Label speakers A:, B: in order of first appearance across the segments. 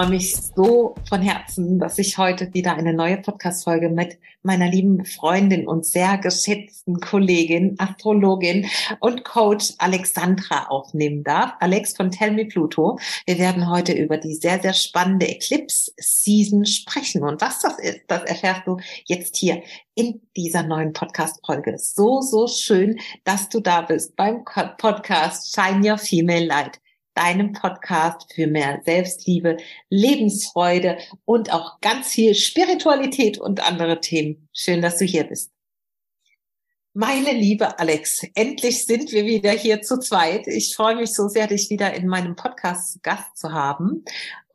A: freue mich so von Herzen, dass ich heute wieder eine neue Podcast-Folge mit meiner lieben Freundin und sehr geschätzten Kollegin, Astrologin und Coach Alexandra aufnehmen darf. Alex von Tell Me Pluto. Wir werden heute über die sehr, sehr spannende Eclipse-Season sprechen. Und was das ist, das erfährst du jetzt hier in dieser neuen Podcast-Folge. So, so schön, dass du da bist beim Podcast Shine Your Female Light deinem Podcast für mehr Selbstliebe, Lebensfreude und auch ganz viel Spiritualität und andere Themen. Schön, dass du hier bist. Meine liebe Alex, endlich sind wir wieder hier zu zweit. Ich freue mich so sehr, dich wieder in meinem Podcast Gast zu haben.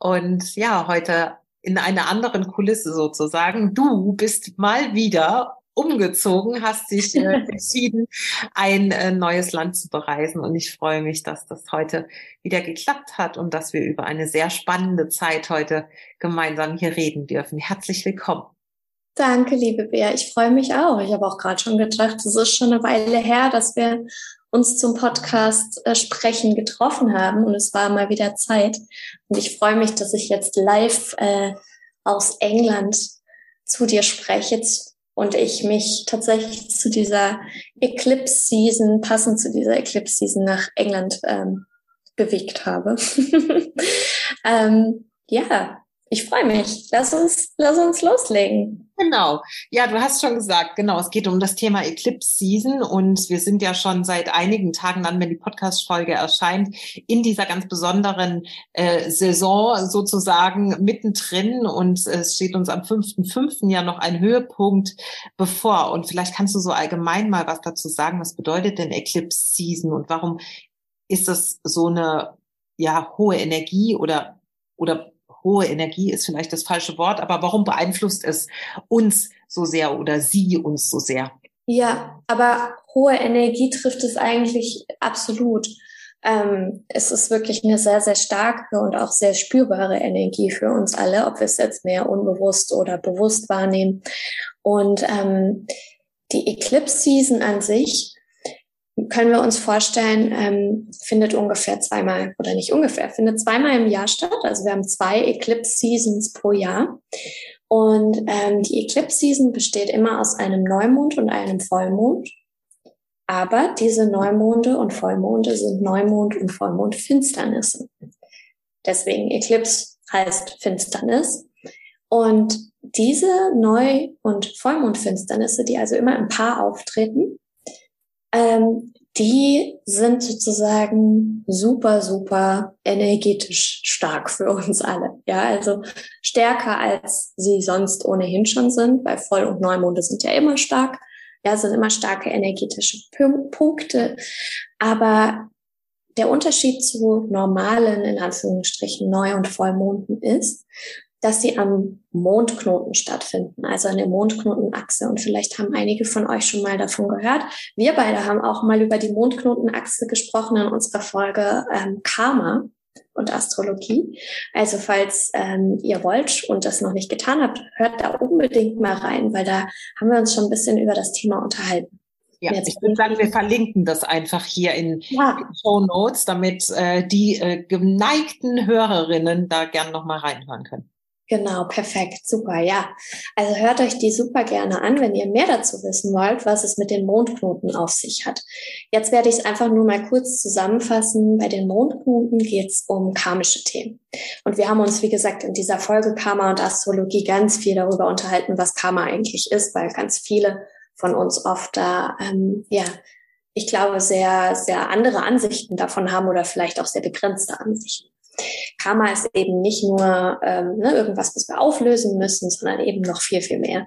A: Und ja, heute in einer anderen Kulisse sozusagen. Du bist mal wieder umgezogen, hast dich äh, entschieden, ein äh, neues Land zu bereisen. Und ich freue mich, dass das heute wieder geklappt hat und dass wir über eine sehr spannende Zeit heute gemeinsam hier reden dürfen. Herzlich willkommen.
B: Danke, liebe Bea. Ich freue mich auch. Ich habe auch gerade schon gedacht, es ist schon eine Weile her, dass wir uns zum Podcast äh, sprechen getroffen haben und es war mal wieder Zeit. Und ich freue mich, dass ich jetzt live äh, aus England zu dir spreche und ich mich tatsächlich zu dieser Eclipse Season, passend zu dieser Eclipse Season nach England ähm, bewegt habe. ähm, ja, ich freue mich. Lass uns, lass uns loslegen.
A: Genau. Ja, du hast schon gesagt, genau, es geht um das Thema Eclipse Season und wir sind ja schon seit einigen Tagen dann, wenn die Podcast-Folge erscheint, in dieser ganz besonderen äh, Saison sozusagen mittendrin und es steht uns am 5.5. ja noch ein Höhepunkt bevor. Und vielleicht kannst du so allgemein mal was dazu sagen, was bedeutet denn Eclipse Season und warum ist das so eine ja hohe Energie oder oder hohe Energie ist vielleicht das falsche Wort, aber warum beeinflusst es uns so sehr oder sie uns so sehr?
B: Ja, aber hohe Energie trifft es eigentlich absolut. Ähm, es ist wirklich eine sehr, sehr starke und auch sehr spürbare Energie für uns alle, ob wir es jetzt mehr unbewusst oder bewusst wahrnehmen. Und ähm, die Eclipse Season an sich können wir uns vorstellen, ähm, findet ungefähr zweimal oder nicht ungefähr, findet zweimal im Jahr statt. Also wir haben zwei Eclipse Seasons pro Jahr. Und ähm, die Eclipse Season besteht immer aus einem Neumond und einem Vollmond. Aber diese Neumonde und Vollmonde sind Neumond und Vollmondfinsternisse. Deswegen Eclipse heißt Finsternis. Und diese Neu- und Vollmondfinsternisse, die also immer im Paar auftreten, ähm, die sind sozusagen super, super energetisch stark für uns alle. Ja, also stärker als sie sonst ohnehin schon sind, weil Voll- und Neumonde sind ja immer stark. Ja, sind immer starke energetische Punkte. Aber der Unterschied zu normalen, in Anführungsstrichen, Neu- und Vollmonden ist, dass sie am Mondknoten stattfinden, also an der Mondknotenachse. Und vielleicht haben einige von euch schon mal davon gehört. Wir beide haben auch mal über die Mondknotenachse gesprochen in unserer Folge ähm, Karma und Astrologie. Also falls ähm, ihr wollt und das noch nicht getan habt, hört da unbedingt mal rein, weil da haben wir uns schon ein bisschen über das Thema unterhalten.
A: Ja, ich würde sagen, wir verlinken das einfach hier in ja. Show Notes, damit äh, die äh, geneigten Hörerinnen da gern noch mal reinhören können.
B: Genau, perfekt, super, ja. Also hört euch die super gerne an, wenn ihr mehr dazu wissen wollt, was es mit den Mondknoten auf sich hat. Jetzt werde ich es einfach nur mal kurz zusammenfassen. Bei den Mondknoten geht es um karmische Themen. Und wir haben uns, wie gesagt, in dieser Folge Karma und Astrologie ganz viel darüber unterhalten, was Karma eigentlich ist, weil ganz viele von uns oft da, ähm, ja, ich glaube, sehr, sehr andere Ansichten davon haben oder vielleicht auch sehr begrenzte Ansichten. Karma ist eben nicht nur ähm, ne, irgendwas, was wir auflösen müssen, sondern eben noch viel, viel mehr.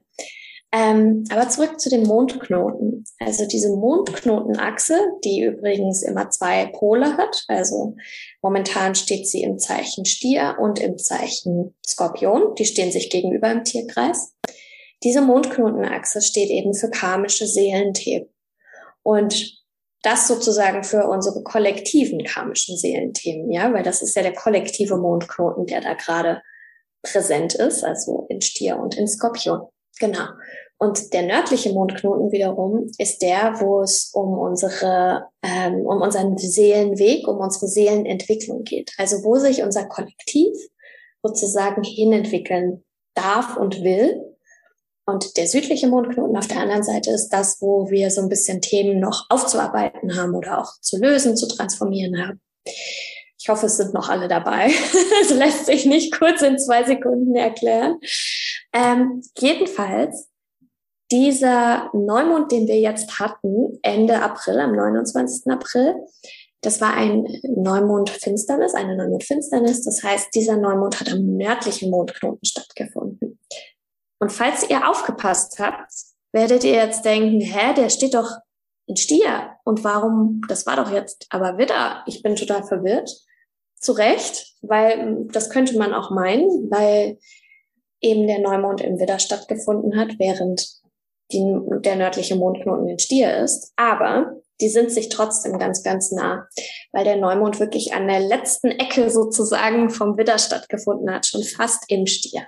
B: Ähm, aber zurück zu den Mondknoten. Also diese Mondknotenachse, die übrigens immer zwei Pole hat. Also momentan steht sie im Zeichen Stier und im Zeichen Skorpion. Die stehen sich gegenüber im Tierkreis. Diese Mondknotenachse steht eben für karmische Seelenthemen. Und das sozusagen für unsere kollektiven karmischen Seelenthemen, ja, weil das ist ja der kollektive Mondknoten, der da gerade präsent ist, also in Stier und in Skorpion. Genau. Und der nördliche Mondknoten wiederum ist der, wo es um unsere, ähm, um unseren Seelenweg, um unsere Seelenentwicklung geht. Also wo sich unser Kollektiv sozusagen hinentwickeln darf und will. Und der südliche Mondknoten auf der anderen Seite ist das, wo wir so ein bisschen Themen noch aufzuarbeiten haben oder auch zu lösen, zu transformieren haben. Ich hoffe, es sind noch alle dabei. Es lässt sich nicht kurz in zwei Sekunden erklären. Ähm, jedenfalls, dieser Neumond, den wir jetzt hatten, Ende April, am 29. April, das war ein Neumond-Finsternis, eine Neumond-Finsternis. Das heißt, dieser Neumond hat am nördlichen Mondknoten stattgefunden. Und falls ihr aufgepasst habt, werdet ihr jetzt denken, hä, der steht doch in Stier. Und warum, das war doch jetzt aber Widder. Ich bin total verwirrt. Zu Recht, weil das könnte man auch meinen, weil eben der Neumond im Widder stattgefunden hat, während die, der nördliche Mondknoten in Stier ist. Aber die sind sich trotzdem ganz, ganz nah, weil der Neumond wirklich an der letzten Ecke sozusagen vom Widder stattgefunden hat, schon fast im Stier.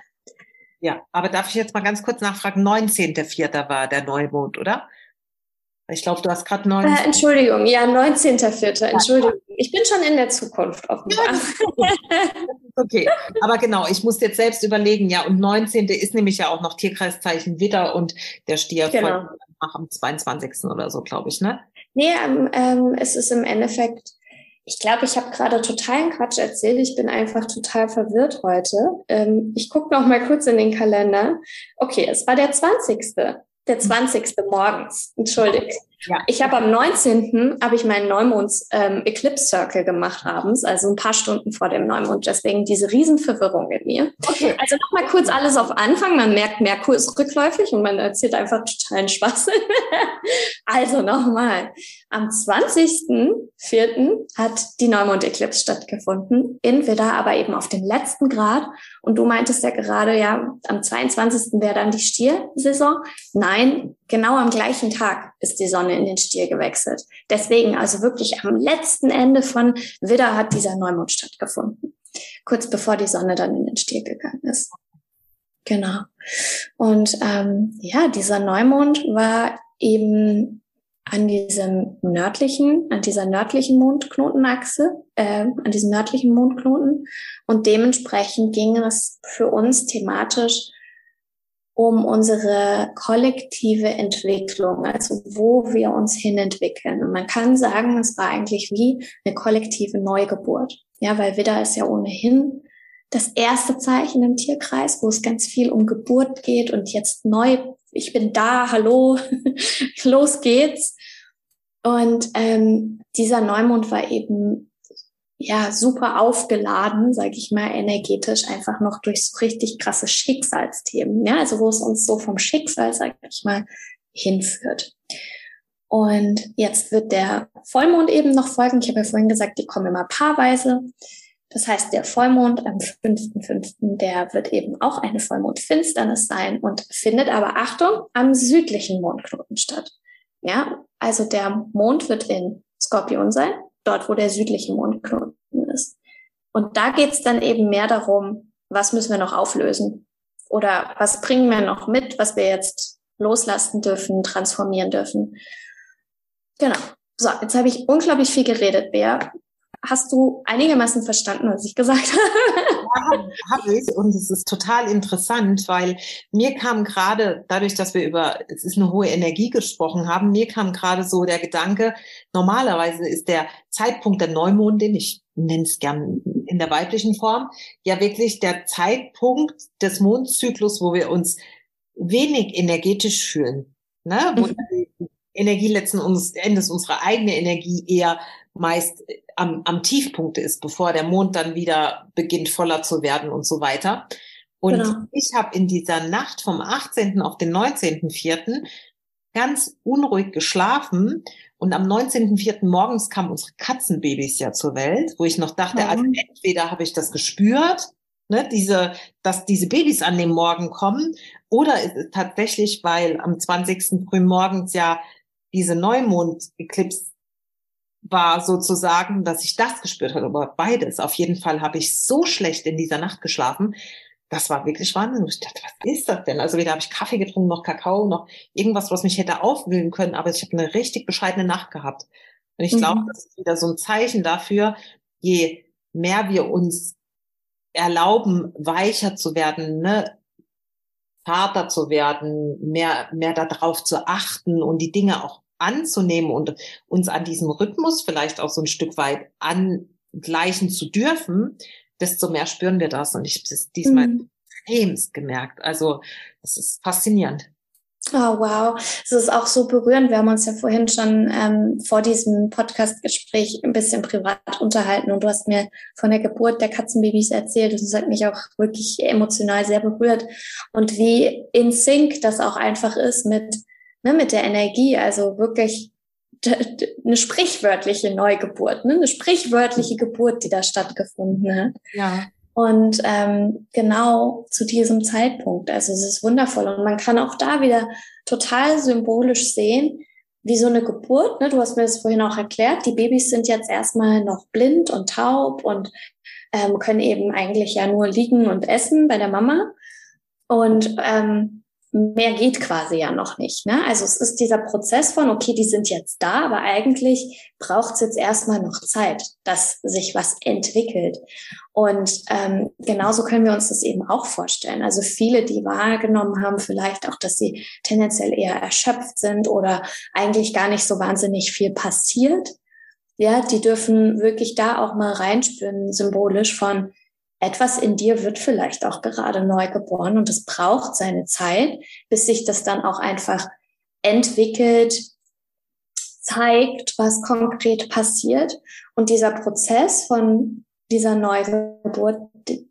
A: Ja, aber darf ich jetzt mal ganz kurz nachfragen? 19.04. war der Neumond, oder? Ich glaube, du hast gerade 19.
B: Äh, Entschuldigung, ja, 19.04. Entschuldigung. Ich bin schon in der Zukunft offenbar.
A: okay, aber genau, ich muss jetzt selbst überlegen, ja, und 19. ist nämlich ja auch noch Tierkreiszeichen Widder und der Stier genau. am 22. oder so, glaube ich, ne?
B: Nee, ähm, ähm, es ist im Endeffekt ich glaube, ich habe gerade totalen Quatsch erzählt. Ich bin einfach total verwirrt heute. Ähm, ich gucke noch mal kurz in den Kalender. Okay, es war der 20. Der 20. morgens. Entschuldigt. Ja. Ich habe am 19. habe ich meinen Neumonds ähm, Eclipse Circle gemacht abends, also ein paar Stunden vor dem Neumond. Deswegen diese Riesenverwirrung in mir. Okay. Also nochmal kurz alles auf Anfang. Man merkt, Merkur ist rückläufig und man erzählt einfach totalen Spaß. also nochmal. Am 20.04. hat die Neumond-Eclipse stattgefunden. In Widder, aber eben auf dem letzten Grad. Und du meintest ja gerade, ja, am 22. wäre dann die Stiersaison. Nein, genau am gleichen Tag ist die Sonne in den Stier gewechselt. Deswegen, also wirklich am letzten Ende von Widder hat dieser Neumond stattgefunden. Kurz bevor die Sonne dann in den Stier gegangen ist. Genau. Und ähm, ja, dieser Neumond war eben an diesem nördlichen, an dieser nördlichen Mondknotenachse, äh, an diesem nördlichen Mondknoten. Und dementsprechend ging es für uns thematisch um unsere kollektive Entwicklung, also wo wir uns hinentwickeln. Und man kann sagen, es war eigentlich wie eine kollektive Neugeburt. Ja, weil Widder ist ja ohnehin das erste Zeichen im Tierkreis, wo es ganz viel um Geburt geht und jetzt neu, ich bin da, hallo, los geht's. Und ähm, dieser Neumond war eben ja super aufgeladen, sage ich mal, energetisch einfach noch durch so richtig krasse Schicksalsthemen, ja, also wo es uns so vom Schicksal, sage ich mal, hinführt. Und jetzt wird der Vollmond eben noch folgen. Ich habe ja vorhin gesagt, die kommen immer paarweise. Das heißt, der Vollmond am 5.5., der wird eben auch eine Vollmondfinsternis sein und findet aber, Achtung, am südlichen Mondknoten statt. Ja, also der Mond wird in Skorpion sein, dort wo der südliche Mondknoten ist. Und da geht's dann eben mehr darum, was müssen wir noch auflösen? Oder was bringen wir noch mit, was wir jetzt loslassen dürfen, transformieren dürfen? Genau. So, jetzt habe ich unglaublich viel geredet, Bea. Hast du einigermaßen verstanden, was ich gesagt habe?
A: Ja, habe ich. Und es ist total interessant, weil mir kam gerade, dadurch, dass wir über, es ist eine hohe Energie gesprochen haben, mir kam gerade so der Gedanke, normalerweise ist der Zeitpunkt der Neumondin, ich nenne es gern in der weiblichen Form, ja wirklich der Zeitpunkt des Mondzyklus, wo wir uns wenig energetisch fühlen. Ne? Wo mhm. die Energie letzten Endes, unsere eigene Energie eher meist am, am Tiefpunkt ist, bevor der Mond dann wieder beginnt voller zu werden und so weiter. Und genau. ich habe in dieser Nacht vom 18. auf den 19.04. ganz unruhig geschlafen und am 19.04. morgens kamen unsere Katzenbabys ja zur Welt, wo ich noch dachte, also entweder habe ich das gespürt, ne, diese, dass diese Babys an dem Morgen kommen, oder ist es tatsächlich, weil am 20. frühmorgens ja diese Neumond-Eclipse war sozusagen, dass ich das gespürt habe, aber beides. Auf jeden Fall habe ich so schlecht in dieser Nacht geschlafen. Das war wirklich Wahnsinn. Ich dachte, was ist das denn? Also weder habe ich Kaffee getrunken, noch Kakao, noch irgendwas, was mich hätte aufwühlen können, aber ich habe eine richtig bescheidene Nacht gehabt. Und ich mhm. glaube, das ist wieder so ein Zeichen dafür, je mehr wir uns erlauben, weicher zu werden, ne? Vater zu werden, mehr, mehr darauf zu achten und die Dinge auch anzunehmen und uns an diesem Rhythmus vielleicht auch so ein Stück weit angleichen zu dürfen, desto mehr spüren wir das. Und ich habe es diesmal mhm. extremst gemerkt. Also, das ist faszinierend.
B: Oh, wow. Es ist auch so berührend. Wir haben uns ja vorhin schon ähm, vor diesem Podcast-Gespräch ein bisschen privat unterhalten und du hast mir von der Geburt der Katzenbabys erzählt und das hat mich auch wirklich emotional sehr berührt und wie in Sync das auch einfach ist mit, ne, mit der Energie. Also wirklich eine sprichwörtliche Neugeburt, ne? eine sprichwörtliche Geburt, die da stattgefunden hat.
A: Ja.
B: Und ähm, genau zu diesem Zeitpunkt. Also es ist wundervoll. Und man kann auch da wieder total symbolisch sehen, wie so eine Geburt. Ne? Du hast mir das vorhin auch erklärt. Die Babys sind jetzt erstmal noch blind und taub und ähm, können eben eigentlich ja nur liegen und essen bei der Mama. Und ähm, mehr geht quasi ja noch nicht. Ne? Also es ist dieser Prozess von, okay, die sind jetzt da, aber eigentlich braucht es jetzt erstmal noch Zeit, dass sich was entwickelt. Und ähm, genauso können wir uns das eben auch vorstellen. Also viele, die wahrgenommen haben, vielleicht auch, dass sie tendenziell eher erschöpft sind oder eigentlich gar nicht so wahnsinnig viel passiert. Ja, die dürfen wirklich da auch mal reinspüren, symbolisch von, etwas in dir wird vielleicht auch gerade neu geboren und es braucht seine Zeit, bis sich das dann auch einfach entwickelt, zeigt, was konkret passiert. Und dieser Prozess von dieser Neugeburt,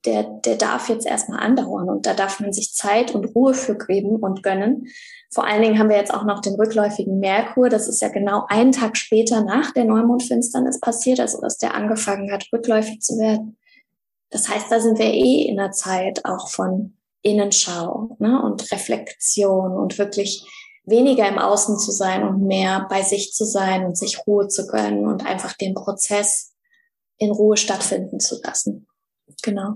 B: der, der darf jetzt erstmal andauern und da darf man sich Zeit und Ruhe für geben und gönnen. Vor allen Dingen haben wir jetzt auch noch den rückläufigen Merkur. Das ist ja genau einen Tag später nach der Neumondfinsternis passiert, also dass der angefangen hat, rückläufig zu werden. Das heißt, da sind wir eh in der Zeit auch von Innenschau ne, und Reflexion und wirklich weniger im Außen zu sein und mehr bei sich zu sein und sich Ruhe zu gönnen und einfach den Prozess in Ruhe stattfinden zu lassen. Genau.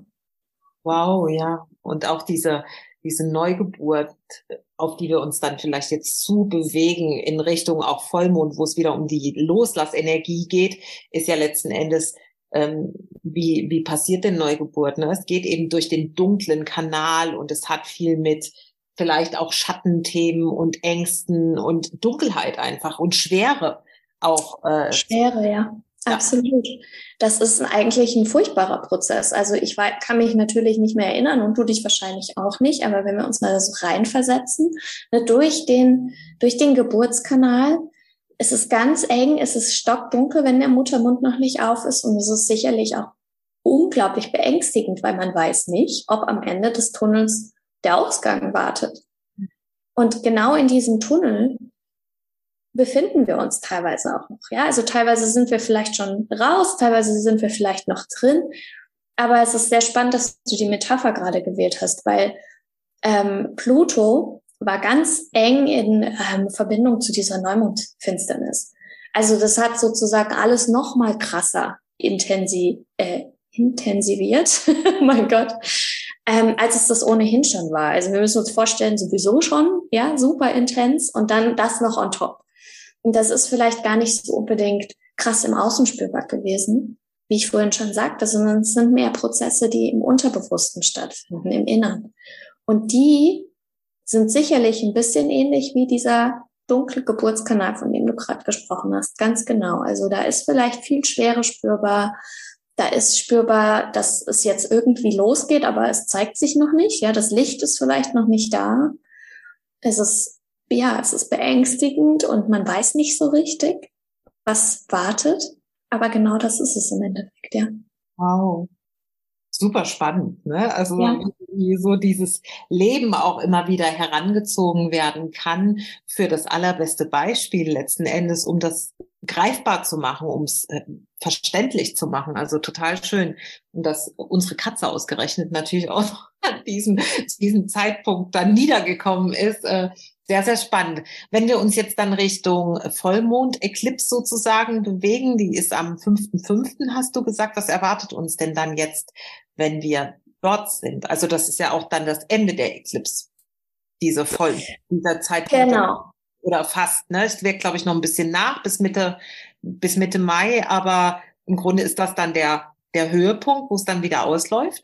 A: Wow, ja. Und auch diese, diese Neugeburt, auf die wir uns dann vielleicht jetzt zu bewegen in Richtung auch Vollmond, wo es wieder um die Loslassenergie geht, ist ja letzten Endes ähm, wie, wie passiert denn Neugeburt? Ne? Es geht eben durch den dunklen Kanal und es hat viel mit vielleicht auch Schattenthemen und Ängsten und Dunkelheit einfach und Schwere auch.
B: Äh, Schwere, ja. Absolut. Das ist eigentlich ein furchtbarer Prozess. Also ich kann mich natürlich nicht mehr erinnern und du dich wahrscheinlich auch nicht, aber wenn wir uns mal so reinversetzen, ne, durch den, durch den Geburtskanal es ist ganz eng, es ist stockdunkel, wenn der Muttermund noch nicht auf ist und es ist sicherlich auch unglaublich beängstigend, weil man weiß nicht, ob am Ende des Tunnels der Ausgang wartet. Und genau in diesem Tunnel befinden wir uns teilweise auch noch. Ja, also teilweise sind wir vielleicht schon raus, teilweise sind wir vielleicht noch drin. Aber es ist sehr spannend, dass du die Metapher gerade gewählt hast, weil ähm, Pluto war ganz eng in ähm, Verbindung zu dieser Neumondfinsternis. Also das hat sozusagen alles noch mal krasser intensi äh, intensiviert, mein Gott, ähm, als es das ohnehin schon war. Also wir müssen uns vorstellen, sowieso schon, ja, super intens und dann das noch on top. Und das ist vielleicht gar nicht so unbedingt krass im Außen gewesen, wie ich vorhin schon sagte, sondern es sind mehr Prozesse, die im Unterbewussten stattfinden, im Innern. Und die sind sicherlich ein bisschen ähnlich wie dieser dunkle Geburtskanal, von dem du gerade gesprochen hast. Ganz genau. Also da ist vielleicht viel Schwere spürbar. Da ist spürbar, dass es jetzt irgendwie losgeht, aber es zeigt sich noch nicht. Ja, das Licht ist vielleicht noch nicht da. Es ist, ja, es ist beängstigend und man weiß nicht so richtig, was wartet. Aber genau das ist es im Endeffekt, ja.
A: Wow super spannend, ne? Also ja. wie so dieses Leben auch immer wieder herangezogen werden kann für das allerbeste Beispiel letzten Endes, um das greifbar zu machen, um es äh, verständlich zu machen. Also total schön. Und dass unsere Katze ausgerechnet natürlich auch an diesem, diesem Zeitpunkt dann niedergekommen ist, äh, sehr, sehr spannend. Wenn wir uns jetzt dann Richtung Vollmond, Eclipse sozusagen bewegen, die ist am 5.5., hast du gesagt, was erwartet uns denn dann jetzt, wenn wir dort sind? Also das ist ja auch dann das Ende der Eclipse, diese Voll, dieser Zeitpunkt.
B: Genau.
A: Oder fast, ne? Es wird, glaube ich, noch ein bisschen nach, bis Mitte, bis Mitte Mai, aber im Grunde ist das dann der, der Höhepunkt, wo es dann wieder ausläuft.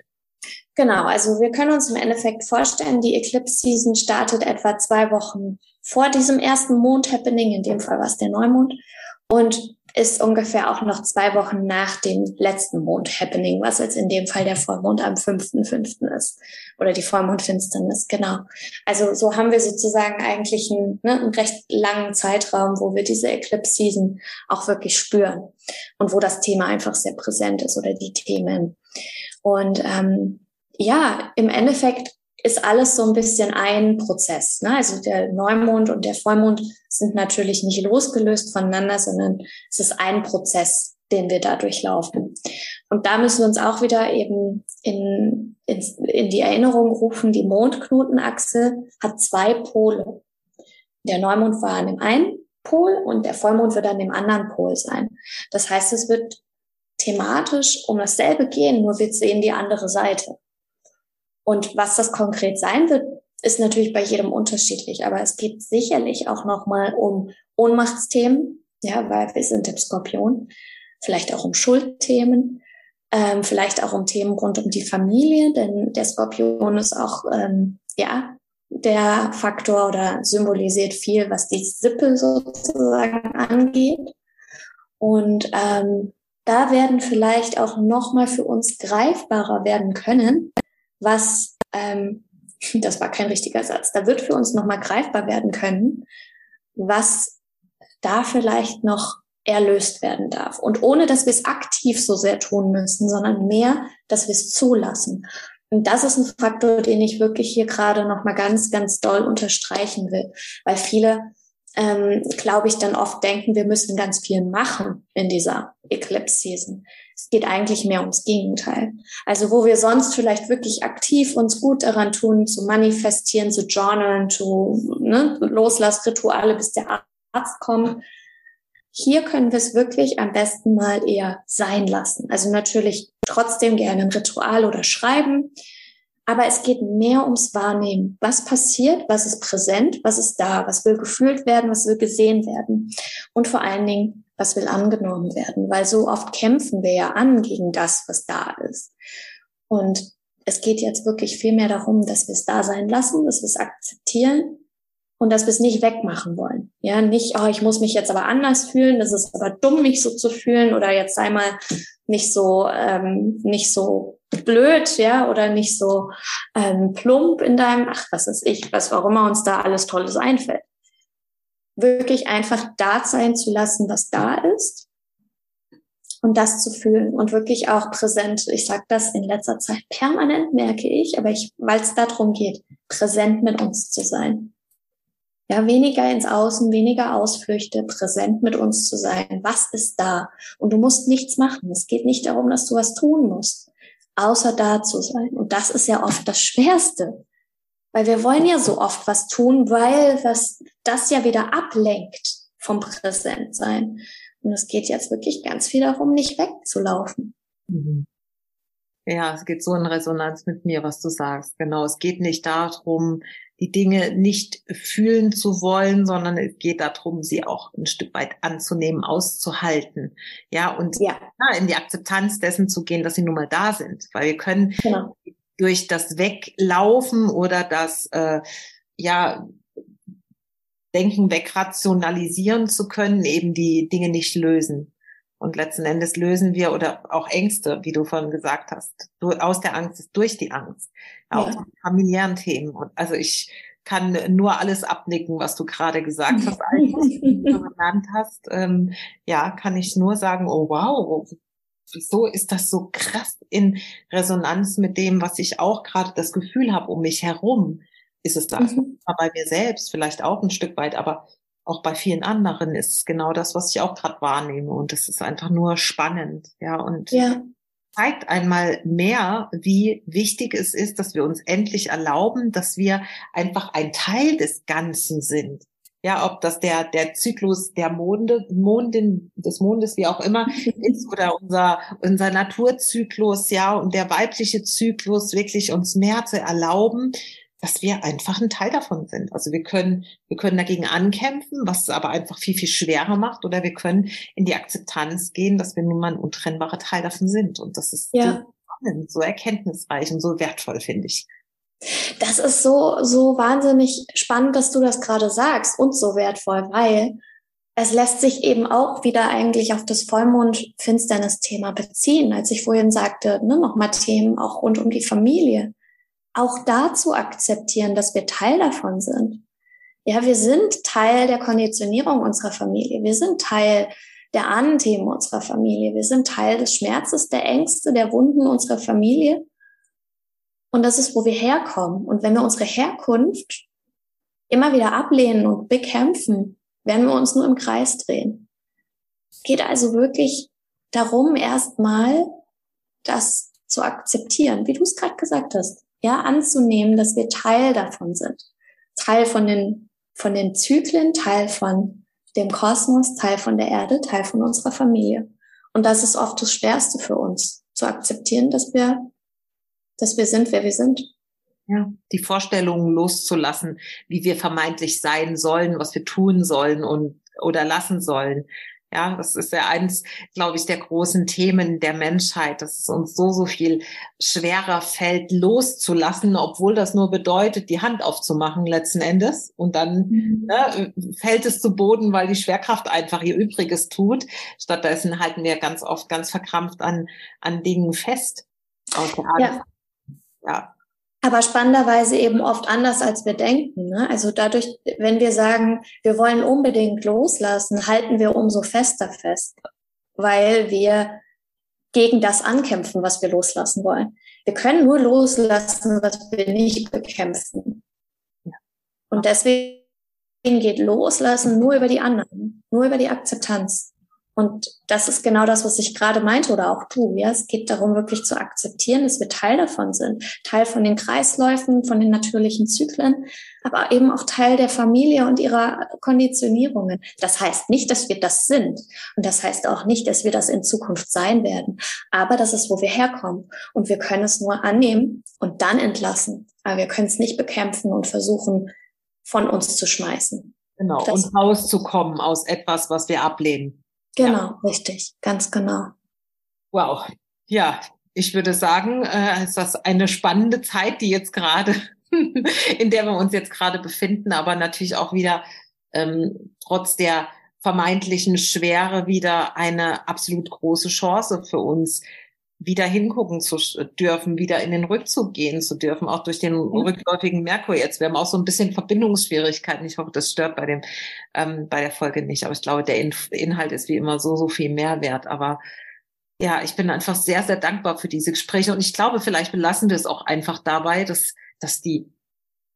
B: Genau, also wir können uns im Endeffekt vorstellen, die Eclipse Season startet etwa zwei Wochen vor diesem ersten Mond-Happening, in dem Fall war es der Neumond, und ist ungefähr auch noch zwei Wochen nach dem letzten Mond-Happening, was jetzt in dem Fall der Vollmond am 5.5. ist. Oder die Vollmondfinsternis, genau. Also so haben wir sozusagen eigentlich einen, ne, einen recht langen Zeitraum, wo wir diese Eclipse-Season auch wirklich spüren und wo das Thema einfach sehr präsent ist oder die Themen. Und ähm, ja, im Endeffekt ist alles so ein bisschen ein Prozess. Ne? Also der Neumond und der Vollmond sind natürlich nicht losgelöst voneinander, sondern es ist ein Prozess, den wir da durchlaufen. Und da müssen wir uns auch wieder eben in, in, in die Erinnerung rufen, die Mondknotenachse hat zwei Pole. Der Neumond war an dem einen Pol und der Vollmond wird an dem anderen Pol sein. Das heißt, es wird thematisch um dasselbe gehen, nur wir sehen die andere Seite. Und was das konkret sein wird, ist natürlich bei jedem unterschiedlich, aber es geht sicherlich auch nochmal um Ohnmachtsthemen, ja, weil wir sind im Skorpion, vielleicht auch um Schuldthemen, ähm, vielleicht auch um Themen rund um die Familie, denn der Skorpion ist auch, ähm, ja, der Faktor oder symbolisiert viel, was die Sippe sozusagen angeht. Und ähm, da werden vielleicht auch nochmal für uns greifbarer werden können, was, ähm, das war kein richtiger Satz, da wird für uns nochmal greifbar werden können, was da vielleicht noch erlöst werden darf. Und ohne, dass wir es aktiv so sehr tun müssen, sondern mehr, dass wir es zulassen. Und das ist ein Faktor, den ich wirklich hier gerade nochmal ganz, ganz doll unterstreichen will, weil viele ähm, glaube ich, dann oft denken, wir müssen ganz viel machen in dieser Eclipse-Season. Es geht eigentlich mehr ums Gegenteil. Also wo wir sonst vielleicht wirklich aktiv uns gut daran tun, zu manifestieren, zu journalen, zu ne, Loslassrituale, bis der Arzt kommt. Hier können wir es wirklich am besten mal eher sein lassen. Also natürlich trotzdem gerne ein Ritual oder schreiben, aber es geht mehr ums Wahrnehmen. Was passiert? Was ist präsent? Was ist da? Was will gefühlt werden? Was will gesehen werden? Und vor allen Dingen, was will angenommen werden? Weil so oft kämpfen wir ja an gegen das, was da ist. Und es geht jetzt wirklich viel mehr darum, dass wir es da sein lassen, dass wir es akzeptieren und dass wir es nicht wegmachen wollen. Ja, nicht, oh, ich muss mich jetzt aber anders fühlen, das ist aber dumm, mich so zu fühlen oder jetzt einmal nicht so, ähm, nicht so blöd, ja, oder nicht so ähm, plump in deinem, ach, was ist ich, was, warum er uns da alles Tolles einfällt. Wirklich einfach da sein zu lassen, was da ist und das zu fühlen und wirklich auch präsent. Ich sage das in letzter Zeit permanent, merke ich, aber ich, weil es darum geht, präsent mit uns zu sein. Ja, weniger ins Außen, weniger Ausflüchte, präsent mit uns zu sein. Was ist da? Und du musst nichts machen. Es geht nicht darum, dass du was tun musst außer da zu sein. Und das ist ja oft das Schwerste. Weil wir wollen ja so oft was tun, weil was das ja wieder ablenkt vom Präsentsein. Und es geht jetzt wirklich ganz viel darum, nicht wegzulaufen. Mhm.
A: Ja, es geht so in Resonanz mit mir, was du sagst. Genau, es geht nicht darum, die Dinge nicht fühlen zu wollen, sondern es geht darum, sie auch ein Stück weit anzunehmen, auszuhalten. Ja, und ja. Ja, in die Akzeptanz dessen zu gehen, dass sie nun mal da sind. Weil wir können genau. durch das Weglaufen oder das, äh, ja, Denken wegrationalisieren zu können, eben die Dinge nicht lösen. Und letzten Endes lösen wir oder auch Ängste, wie du vorhin gesagt hast, aus der Angst ist durch die Angst. Auch ja. familiären Themen. Und also ich kann nur alles abnicken, was du gerade gesagt hast, eigentlich, du genannt hast. Ähm, ja, kann ich nur sagen, oh wow, wieso ist das so krass in Resonanz mit dem, was ich auch gerade das Gefühl habe um mich herum? Ist es das? Mhm. Bei mir selbst vielleicht auch ein Stück weit, aber auch bei vielen anderen ist es genau das, was ich auch gerade wahrnehme. Und es ist einfach nur spannend, ja. Und ja. zeigt einmal mehr, wie wichtig es ist, dass wir uns endlich erlauben, dass wir einfach ein Teil des Ganzen sind. Ja, ob das der, der Zyklus der Monde, Mondin, des Mondes, wie auch immer, ist, oder unser, unser Naturzyklus, ja, und der weibliche Zyklus wirklich uns mehr zu erlauben, dass wir einfach ein Teil davon sind. Also wir können, wir können dagegen ankämpfen, was es aber einfach viel, viel schwerer macht, oder wir können in die Akzeptanz gehen, dass wir nun mal ein untrennbarer Teil davon sind. Und das ist
B: ja.
A: so erkenntnisreich und so wertvoll, finde ich.
B: Das ist so, so wahnsinnig spannend, dass du das gerade sagst und so wertvoll, weil es lässt sich eben auch wieder eigentlich auf das Vollmond-Finsternis-Thema beziehen, als ich vorhin sagte, ne, nochmal Themen auch rund um die Familie. Auch dazu akzeptieren, dass wir Teil davon sind. Ja, wir sind Teil der Konditionierung unserer Familie. Wir sind Teil der Ahnenthemen unserer Familie. Wir sind Teil des Schmerzes, der Ängste, der Wunden unserer Familie. Und das ist, wo wir herkommen. Und wenn wir unsere Herkunft immer wieder ablehnen und bekämpfen, werden wir uns nur im Kreis drehen. Es geht also wirklich darum, erstmal das zu akzeptieren, wie du es gerade gesagt hast. Ja, anzunehmen, dass wir Teil davon sind. Teil von den, von den Zyklen, Teil von dem Kosmos, Teil von der Erde, Teil von unserer Familie. Und das ist oft das Schwerste für uns, zu akzeptieren, dass wir, dass wir sind, wer wir sind.
A: Ja, die Vorstellungen loszulassen, wie wir vermeintlich sein sollen, was wir tun sollen und oder lassen sollen. Ja, das ist ja eins, glaube ich, der großen Themen der Menschheit, dass es uns so, so viel schwerer fällt, loszulassen, obwohl das nur bedeutet, die Hand aufzumachen letzten Endes. Und dann mhm. ne, fällt es zu Boden, weil die Schwerkraft einfach ihr Übriges tut. Stattdessen halten wir ganz oft ganz verkrampft an, an Dingen fest. Aus der
B: Ja. ja aber spannenderweise eben oft anders, als wir denken. Ne? Also dadurch, wenn wir sagen, wir wollen unbedingt loslassen, halten wir umso fester fest, weil wir gegen das ankämpfen, was wir loslassen wollen. Wir können nur loslassen, was wir nicht bekämpfen. Und deswegen geht Loslassen nur über die anderen, nur über die Akzeptanz. Und das ist genau das, was ich gerade meinte oder auch du. Ja, es geht darum, wirklich zu akzeptieren, dass wir Teil davon sind, Teil von den Kreisläufen, von den natürlichen Zyklen, aber eben auch Teil der Familie und ihrer Konditionierungen. Das heißt nicht, dass wir das sind. Und das heißt auch nicht, dass wir das in Zukunft sein werden. Aber das ist, wo wir herkommen. Und wir können es nur annehmen und dann entlassen. Aber wir können es nicht bekämpfen und versuchen, von uns zu schmeißen.
A: Genau. Das und rauszukommen aus etwas, was wir ablehnen.
B: Genau, ja. richtig, ganz genau.
A: Wow. Ja, ich würde sagen, äh, ist das eine spannende Zeit, die jetzt gerade, in der wir uns jetzt gerade befinden, aber natürlich auch wieder ähm, trotz der vermeintlichen Schwere wieder eine absolut große Chance für uns, wieder hingucken zu dürfen, wieder in den Rückzug gehen zu dürfen, auch durch den ja. rückläufigen Merkur jetzt. Wir haben auch so ein bisschen Verbindungsschwierigkeiten. Ich hoffe, das stört bei dem ähm, bei der Folge nicht. Aber ich glaube, der In Inhalt ist wie immer so so viel mehr wert. Aber ja, ich bin einfach sehr sehr dankbar für diese Gespräche und ich glaube, vielleicht belassen wir es auch einfach dabei, dass dass die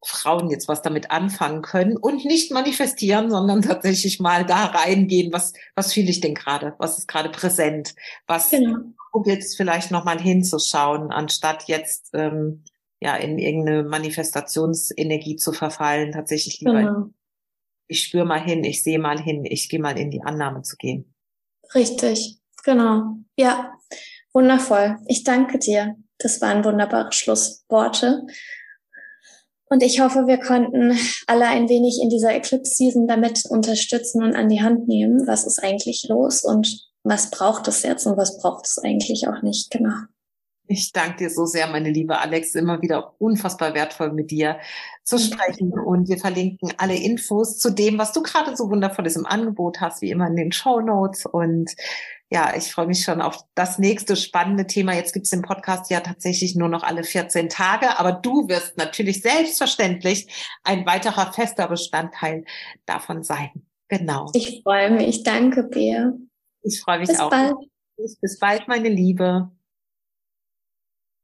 A: Frauen jetzt was damit anfangen können und nicht manifestieren, sondern tatsächlich mal da reingehen, was, was fühle ich denn gerade, was ist gerade präsent, was genau. Jetzt vielleicht nochmal hinzuschauen, anstatt jetzt ähm, ja in irgendeine Manifestationsenergie zu verfallen, tatsächlich lieber, genau. ich spüre mal hin, ich sehe mal hin, ich gehe mal in die Annahme zu gehen.
B: Richtig, genau. Ja, wundervoll. Ich danke dir. Das waren wunderbare Schlussworte. Und ich hoffe, wir konnten alle ein wenig in dieser Eclipse-Season damit unterstützen und an die Hand nehmen, was ist eigentlich los und was braucht es jetzt und was braucht es eigentlich auch nicht. Genau.
A: Ich danke dir so sehr, meine liebe Alex, immer wieder unfassbar wertvoll mit dir zu sprechen. Und wir verlinken alle Infos zu dem, was du gerade so wundervolles im Angebot hast, wie immer in den Show Notes. Und ja, ich freue mich schon auf das nächste spannende Thema. Jetzt gibt es den Podcast ja tatsächlich nur noch alle 14 Tage, aber du wirst natürlich selbstverständlich ein weiterer fester Bestandteil davon sein. Genau.
B: Ich freue mich. Danke, Bea.
A: Ich freue mich Bis auch. Bald. Bis bald, meine Liebe.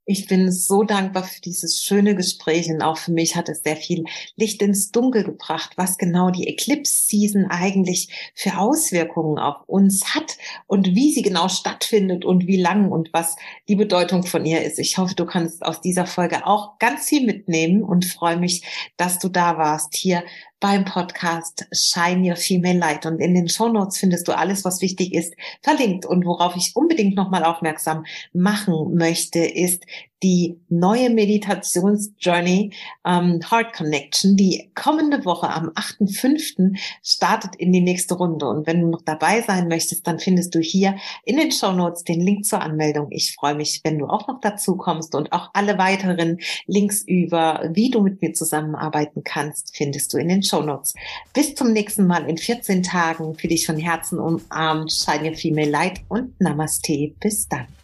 A: Ich bin so dankbar für dieses schöne Gespräch und auch für mich hat es sehr viel Licht ins Dunkel gebracht, was genau die Eclipse Season eigentlich für Auswirkungen auf uns hat und wie sie genau stattfindet und wie lang und was die Bedeutung von ihr ist. Ich hoffe, du kannst aus dieser Folge auch ganz viel mitnehmen und freue mich, dass du da warst hier beim Podcast Shine Your Female Light. Und in den Show Notes findest du alles, was wichtig ist, verlinkt. Und worauf ich unbedingt nochmal aufmerksam machen möchte, ist die neue Meditationsjourney ähm, Heart Connection, die kommende Woche am 8.5. startet in die nächste Runde. Und wenn du noch dabei sein möchtest, dann findest du hier in den Show Notes den Link zur Anmeldung. Ich freue mich, wenn du auch noch dazu kommst und auch alle weiteren Links über, wie du mit mir zusammenarbeiten kannst, findest du in den Show Notes. Bis zum nächsten Mal in 14 Tagen. Für dich von Herzen umarmt. Shine your female light und Namaste. Bis dann.